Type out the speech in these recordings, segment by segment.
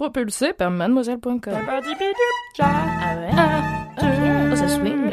Propulsé par mademoiselle.com. Ah ouais? Ah. Oh, ça swing.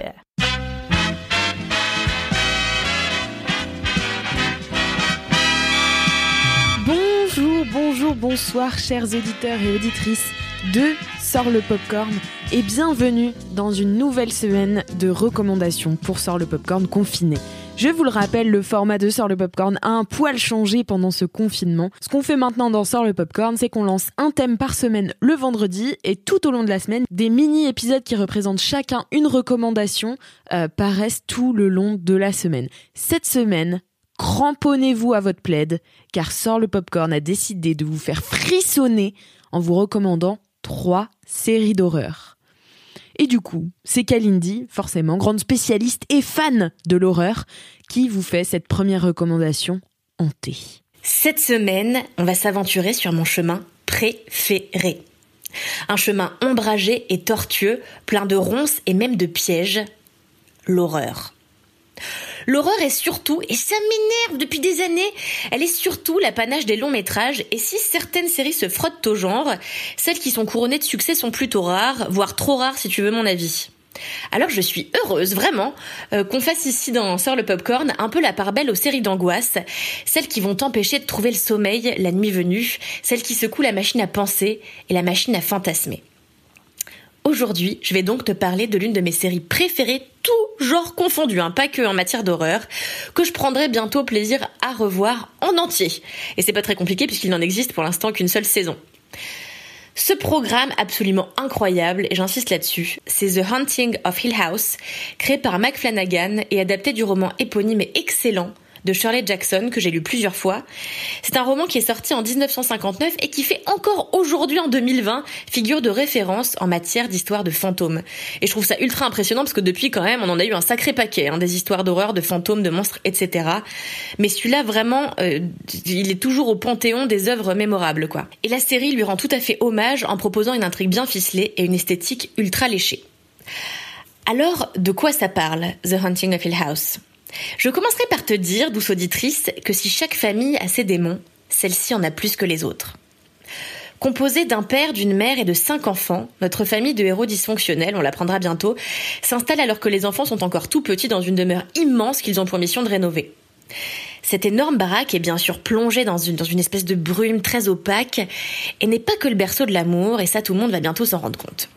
Bonjour, bonjour, bonsoir, chers auditeurs et auditrices de Sort le Popcorn et bienvenue dans une nouvelle semaine de recommandations pour Sort le Popcorn confiné. Je vous le rappelle, le format de Sort le Popcorn a un poil changé pendant ce confinement. Ce qu'on fait maintenant dans Sort le Popcorn, c'est qu'on lance un thème par semaine le vendredi et tout au long de la semaine, des mini-épisodes qui représentent chacun une recommandation euh, paraissent tout le long de la semaine. Cette semaine, cramponnez-vous à votre plaid, car Sort le Popcorn a décidé de vous faire frissonner en vous recommandant trois séries d'horreur. Et du coup, c'est Kalindi, forcément, grande spécialiste et fan de l'horreur, qui vous fait cette première recommandation hantée. Cette semaine, on va s'aventurer sur mon chemin préféré. Un chemin ombragé et tortueux, plein de ronces et même de pièges. L'horreur. L'horreur est surtout, et ça m'énerve depuis des années, elle est surtout l'apanage des longs métrages, et si certaines séries se frottent au genre, celles qui sont couronnées de succès sont plutôt rares, voire trop rares si tu veux mon avis. Alors je suis heureuse vraiment euh, qu'on fasse ici dans Sort le Popcorn un peu la part belle aux séries d'angoisse, celles qui vont t'empêcher de trouver le sommeil la nuit venue, celles qui secouent la machine à penser et la machine à fantasmer. Aujourd'hui, je vais donc te parler de l'une de mes séries préférées, tout genre confondu, hein, pas que en matière d'horreur, que je prendrai bientôt plaisir à revoir en entier. Et c'est pas très compliqué puisqu'il n'en existe pour l'instant qu'une seule saison. Ce programme absolument incroyable, et j'insiste là-dessus, c'est The Hunting of Hill House, créé par Mac Flanagan et adapté du roman éponyme et excellent de Shirley Jackson que j'ai lu plusieurs fois. C'est un roman qui est sorti en 1959 et qui fait encore aujourd'hui en 2020 figure de référence en matière d'histoire de fantômes. Et je trouve ça ultra impressionnant parce que depuis quand même on en a eu un sacré paquet, hein, des histoires d'horreur, de fantômes, de monstres, etc. Mais celui-là vraiment, euh, il est toujours au panthéon des œuvres mémorables quoi. Et la série lui rend tout à fait hommage en proposant une intrigue bien ficelée et une esthétique ultra léchée. Alors, de quoi ça parle, The Hunting of Hill House? Je commencerai par te dire, douce auditrice, que si chaque famille a ses démons, celle-ci en a plus que les autres. Composée d'un père, d'une mère et de cinq enfants, notre famille de héros dysfonctionnels, on l'apprendra bientôt, s'installe alors que les enfants sont encore tout petits dans une demeure immense qu'ils ont pour mission de rénover. Cette énorme baraque est bien sûr plongée dans une, espèce de brume très opaque et n'est pas que le berceau de l'amour, et ça tout le monde va bientôt s'en rendre compte.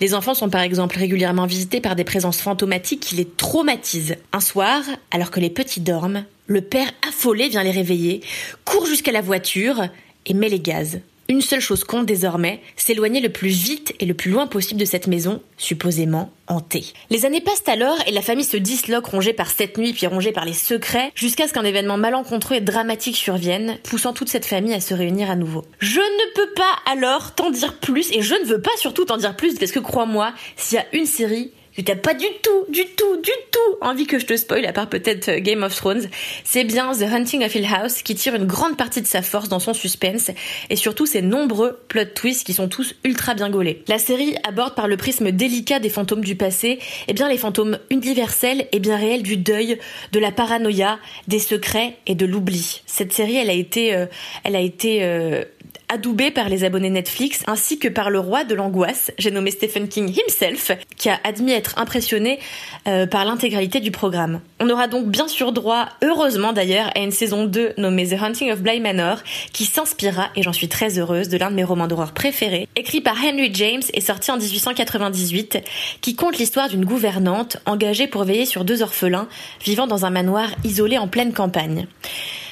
Les enfants sont par exemple régulièrement visités par des présences fantomatiques qui les traumatisent. Un soir, alors que les petits dorment, le père affolé vient les réveiller, court jusqu'à la voiture et met les gaz. Une seule chose compte désormais, s'éloigner le plus vite et le plus loin possible de cette maison, supposément hantée. Les années passent alors et la famille se disloque rongée par cette nuit puis rongée par les secrets jusqu'à ce qu'un événement malencontreux et dramatique survienne, poussant toute cette famille à se réunir à nouveau. Je ne peux pas alors t'en dire plus et je ne veux pas surtout t'en dire plus parce que crois-moi, s'il y a une série que t'as pas du tout, du tout, du tout envie que je te spoil, à part peut-être euh, Game of Thrones, c'est bien The Hunting of Hill House qui tire une grande partie de sa force dans son suspense et surtout ses nombreux plot twists qui sont tous ultra bien gaulés. La série aborde par le prisme délicat des fantômes du passé, eh bien les fantômes universels et bien réels du deuil, de la paranoïa, des secrets et de l'oubli. Cette série, elle a été, euh, elle a été euh, adoubé par les abonnés Netflix ainsi que par le roi de l'angoisse, j'ai nommé Stephen King himself, qui a admis être impressionné euh, par l'intégralité du programme. On aura donc bien sûr droit, heureusement d'ailleurs, à une saison 2 nommée The Hunting of Bly Manor, qui s'inspira, et j'en suis très heureuse, de l'un de mes romans d'horreur préférés, écrit par Henry James et sorti en 1898, qui compte l'histoire d'une gouvernante engagée pour veiller sur deux orphelins vivant dans un manoir isolé en pleine campagne.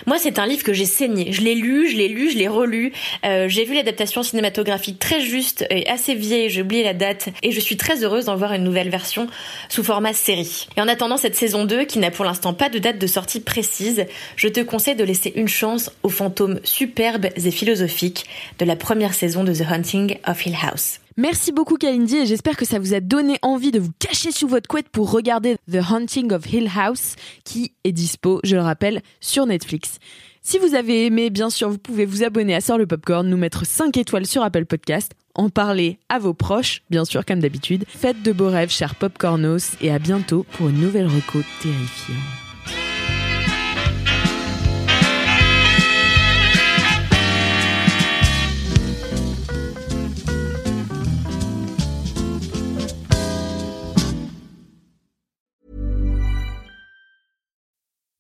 Moi, c'est un livre que j'ai saigné. Je l'ai lu, je l'ai lu, je l'ai relu. Euh, j'ai vu l'adaptation cinématographique très juste et assez vieille, j'ai oublié la date, et je suis très heureuse d'en voir une nouvelle version sous format série. Et en attendant cette saison 2, qui n'a pour l'instant pas de date de sortie précise, je te conseille de laisser une chance aux fantômes superbes et philosophiques de la première saison de The Hunting of Hill House. Merci beaucoup Kalindi et j'espère que ça vous a donné envie de vous cacher sous votre couette pour regarder The Hunting of Hill House qui est dispo, je le rappelle, sur Netflix. Si vous avez aimé, bien sûr, vous pouvez vous abonner à Sort le Popcorn, nous mettre 5 étoiles sur Apple Podcast, en parler à vos proches, bien sûr, comme d'habitude. Faites de beaux rêves, chers popcornos, et à bientôt pour une nouvelle reco terrifiante.